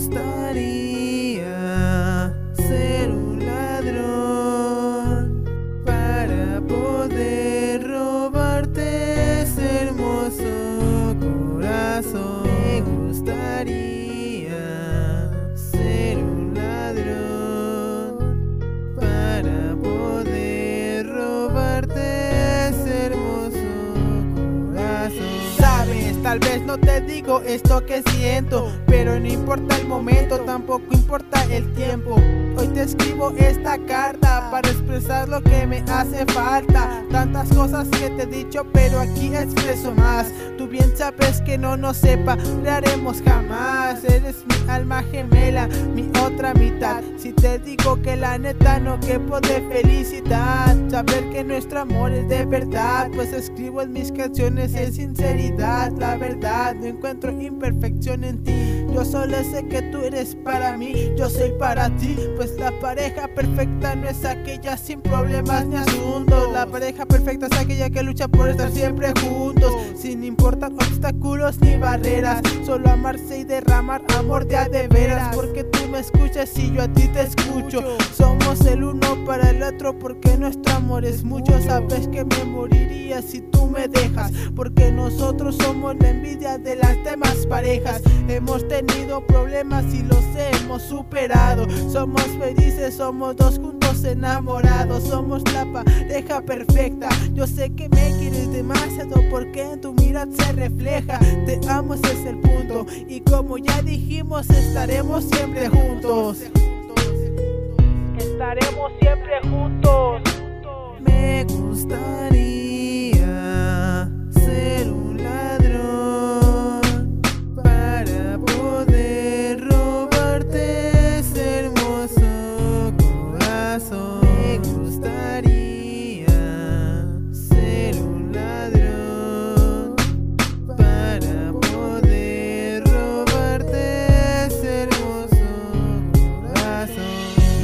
Me gustaría ser un ladrón para poder robarte ese hermoso corazón. Me gustaría ser un ladrón para poder robarte ese hermoso corazón. Sabes, tal vez no te esto que siento, pero no importa el momento, tampoco importa el tiempo. Hoy te escribo esta carta para expresar lo que me hace falta. Tantas cosas que te he dicho, pero aquí expreso más. Tú bien sabes que no nos separaremos jamás. Eres mi alma gemela, mi Si te digo que la neta no quepo de felicidad, saber que nuestro amor es de verdad, pues escribo en mis canciones en sinceridad. La verdad, no encuentro imperfección en ti. Yo solo sé que tú eres para mí, yo soy para ti, pues la pareja perfecta no es aquella sin problemas ni asuntos. La pareja perfecta es aquella que lucha por estar siempre juntos, sin importar obstáculos ni barreras. Solo amarse y derramar amor de a de veras, porque me escuchas y yo a ti te escucho. Porque nuestro amor es mucho. Sabes que me moriría si tú me dejas, porque nosotros somos la envidia de las demás parejas. Hemos tenido problemas y los hemos superado. Somos felices, somos dos juntos enamorados. Somos la pareja perfecta. Yo sé que me quieres demasiado porque en tu mirada se refleja. Te amo, ese es el punto. Y como ya dijimos, estaremos siempre juntos. Estaremos siempre juntos. Me gustaría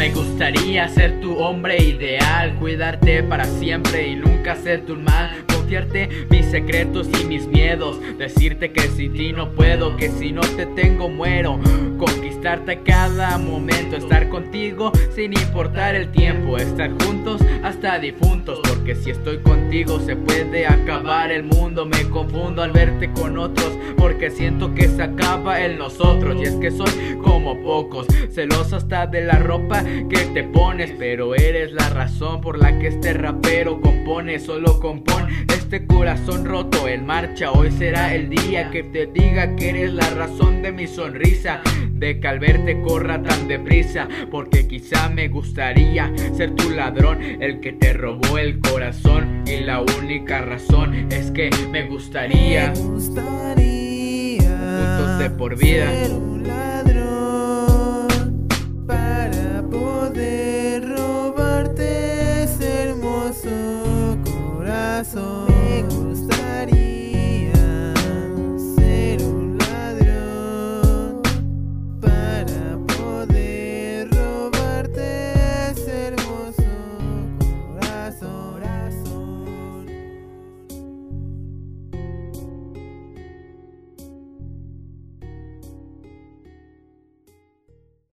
Me gustaría ser tu hombre ideal, cuidarte para siempre y nunca hacerte un mal, confiarte mis secretos y mis miedos, decirte que sin ti no puedo, que si no te tengo muero, conquistarte cada momento, estar contigo sin importar el tiempo, estar juntos hasta difuntos, porque si estoy contigo se puede acabar el mundo, me confundo al verte con otros, porque siento que se acaba el nosotros, y es que soy como pocos, celoso hasta de la ropa que te pones, pero eres la razón por la que este rapero compone, solo compone corazón roto en marcha. Hoy será el día que te diga que eres la razón de mi sonrisa, de que al verte corra tan deprisa, porque quizá me gustaría ser tu ladrón, el que te robó el corazón, y la única razón es que me gustaría Me gustaría juntos de por vida.